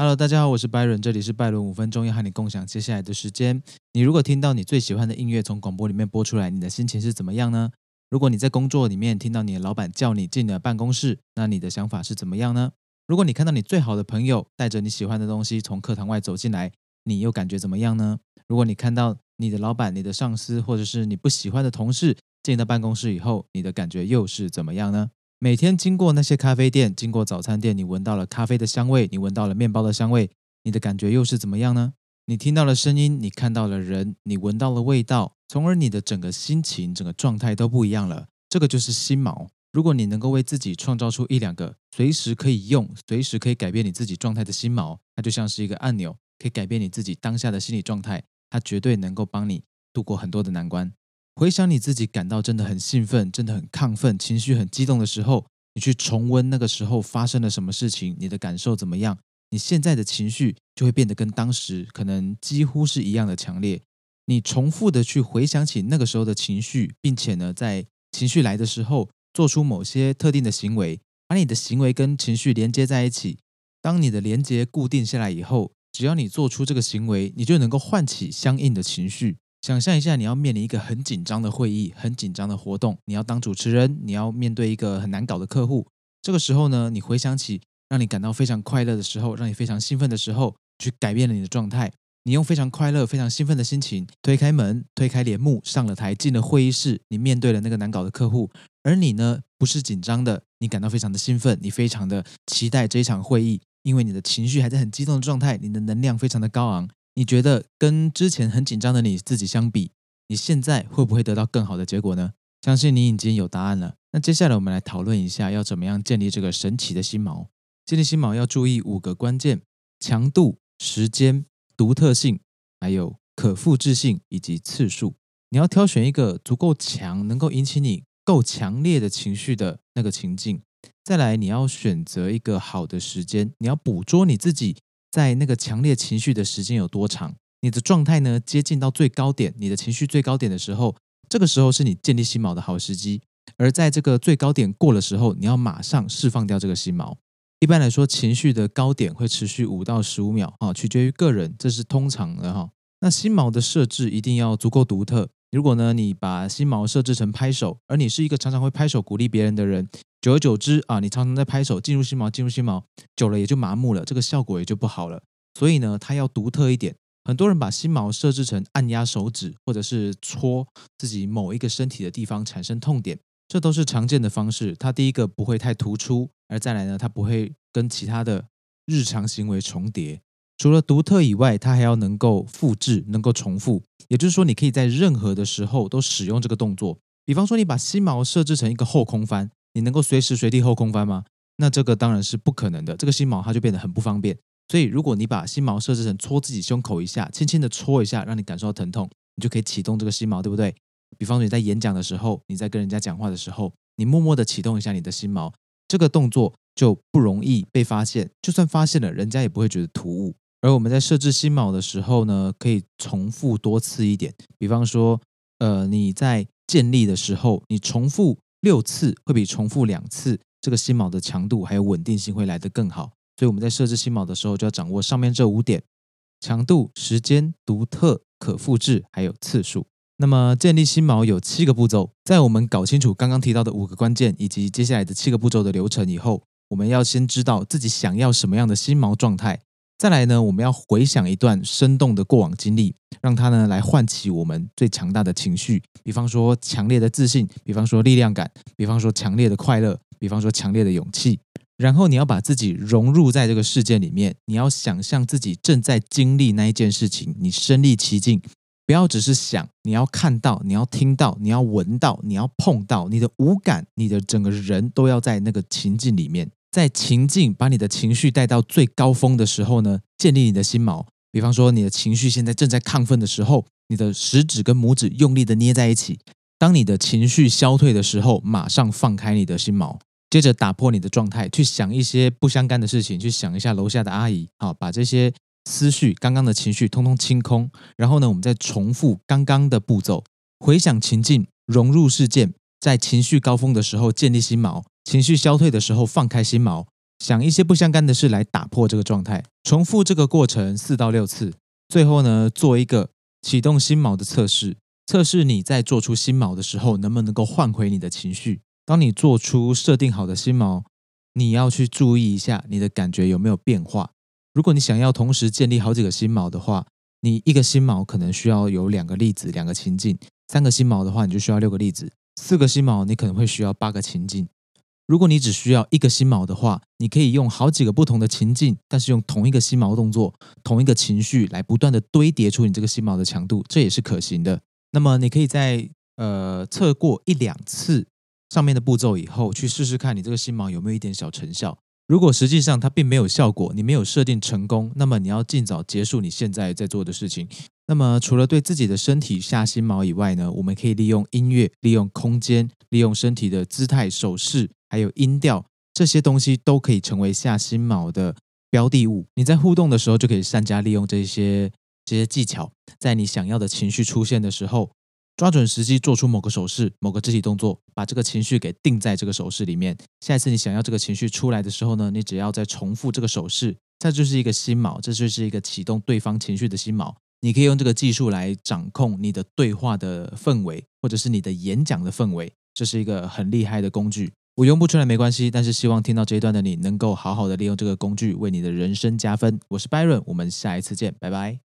Hello，大家好，我是拜伦，这里是拜伦五分钟，要和你共享接下来的时间。你如果听到你最喜欢的音乐从广播里面播出来，你的心情是怎么样呢？如果你在工作里面听到你的老板叫你进了办公室，那你的想法是怎么样呢？如果你看到你最好的朋友带着你喜欢的东西从课堂外走进来，你又感觉怎么样呢？如果你看到你的老板、你的上司或者是你不喜欢的同事进到办公室以后，你的感觉又是怎么样呢？每天经过那些咖啡店，经过早餐店，你闻到了咖啡的香味，你闻到了面包的香味，你的感觉又是怎么样呢？你听到了声音，你看到了人，你闻到了味道，从而你的整个心情、整个状态都不一样了。这个就是心锚。如果你能够为自己创造出一两个随时可以用、随时可以改变你自己状态的心锚，它就像是一个按钮，可以改变你自己当下的心理状态。它绝对能够帮你度过很多的难关。回想你自己感到真的很兴奋、真的很亢奋、情绪很激动的时候，你去重温那个时候发生了什么事情，你的感受怎么样？你现在的情绪就会变得跟当时可能几乎是一样的强烈。你重复的去回想起那个时候的情绪，并且呢，在情绪来的时候做出某些特定的行为，把你的行为跟情绪连接在一起。当你的连接固定下来以后，只要你做出这个行为，你就能够唤起相应的情绪。想象一下，你要面临一个很紧张的会议，很紧张的活动，你要当主持人，你要面对一个很难搞的客户。这个时候呢，你回想起让你感到非常快乐的时候，让你非常兴奋的时候，去改变了你的状态。你用非常快乐、非常兴奋的心情推开门，推开帘幕，上了台，进了会议室。你面对了那个难搞的客户，而你呢，不是紧张的，你感到非常的兴奋，你非常的期待这一场会议，因为你的情绪还在很激动的状态，你的能量非常的高昂。你觉得跟之前很紧张的你自己相比，你现在会不会得到更好的结果呢？相信你已经有答案了。那接下来我们来讨论一下，要怎么样建立这个神奇的心锚。建立心锚要注意五个关键：强度、时间、独特性，还有可复制性以及次数。你要挑选一个足够强，能够引起你够强烈的情绪的那个情境。再来，你要选择一个好的时间，你要捕捉你自己。在那个强烈情绪的时间有多长？你的状态呢？接近到最高点，你的情绪最高点的时候，这个时候是你建立心锚的好时机。而在这个最高点过的时候，你要马上释放掉这个心锚。一般来说，情绪的高点会持续五到十五秒，啊，取决于个人，这是通常的哈。那心锚的设置一定要足够独特。如果呢，你把心锚设置成拍手，而你是一个常常会拍手鼓励别人的人。久而久之啊，你常常在拍手，进入心锚，进入心锚，久了也就麻木了，这个效果也就不好了。所以呢，它要独特一点。很多人把心锚设置成按压手指，或者是戳自己某一个身体的地方产生痛点，这都是常见的方式。它第一个不会太突出，而再来呢，它不会跟其他的日常行为重叠。除了独特以外，它还要能够复制，能够重复。也就是说，你可以在任何的时候都使用这个动作。比方说，你把心锚设置成一个后空翻。你能够随时随地后空翻吗？那这个当然是不可能的。这个心锚它就变得很不方便。所以，如果你把心锚设置成戳自己胸口一下，轻轻的戳一下，让你感受到疼痛，你就可以启动这个心锚，对不对？比方说你在演讲的时候，你在跟人家讲话的时候，你默默的启动一下你的心锚，这个动作就不容易被发现。就算发现了，人家也不会觉得突兀。而我们在设置新锚的时候呢，可以重复多次一点。比方说，呃，你在建立的时候，你重复。六次会比重复两次这个新锚的强度还有稳定性会来得更好，所以我们在设置新锚的时候就要掌握上面这五点：强度、时间、独特、可复制，还有次数。那么建立新锚有七个步骤，在我们搞清楚刚刚提到的五个关键以及接下来的七个步骤的流程以后，我们要先知道自己想要什么样的新锚状态。再来呢，我们要回想一段生动的过往经历，让它呢来唤起我们最强大的情绪，比方说强烈的自信，比方说力量感，比方说强烈的快乐，比方说强烈的勇气。然后你要把自己融入在这个事件里面，你要想象自己正在经历那一件事情，你身临其境，不要只是想，你要看到，你要听到，你要闻到，你要碰到，你的五感，你的整个人都要在那个情境里面。在情境把你的情绪带到最高峰的时候呢，建立你的心锚。比方说，你的情绪现在正在亢奋的时候，你的食指跟拇指用力的捏在一起。当你的情绪消退的时候，马上放开你的心锚，接着打破你的状态，去想一些不相干的事情，去想一下楼下的阿姨，好，把这些思绪、刚刚的情绪通通清空。然后呢，我们再重复刚刚的步骤，回想情境，融入事件，在情绪高峰的时候建立心锚。情绪消退的时候，放开心锚，想一些不相干的事来打破这个状态，重复这个过程四到六次，最后呢，做一个启动心锚的测试，测试你在做出心锚的时候能不能够换回你的情绪。当你做出设定好的心锚，你要去注意一下你的感觉有没有变化。如果你想要同时建立好几个心锚的话，你一个心锚可能需要有两个例子、两个情境；三个心锚的话，你就需要六个例子；四个心锚，你可能会需要八个情境。如果你只需要一个心锚的话，你可以用好几个不同的情境，但是用同一个心锚动作、同一个情绪来不断的堆叠出你这个心锚的强度，这也是可行的。那么你可以在呃测过一两次上面的步骤以后，去试试看你这个心锚有没有一点小成效。如果实际上它并没有效果，你没有设定成功，那么你要尽早结束你现在在做的事情。那么除了对自己的身体下心锚以外呢，我们可以利用音乐、利用空间、利用身体的姿态、手势。还有音调这些东西都可以成为下心锚的标的物。你在互动的时候就可以善加利用这些这些技巧，在你想要的情绪出现的时候，抓准时机做出某个手势、某个肢体动作，把这个情绪给定在这个手势里面。下一次你想要这个情绪出来的时候呢，你只要再重复这个手势，这就是一个心锚，这就是一个启动对方情绪的心锚。你可以用这个技术来掌控你的对话的氛围，或者是你的演讲的氛围，这是一个很厉害的工具。我用不出来没关系，但是希望听到这一段的你能够好好的利用这个工具，为你的人生加分。我是 Byron，我们下一次见，拜拜。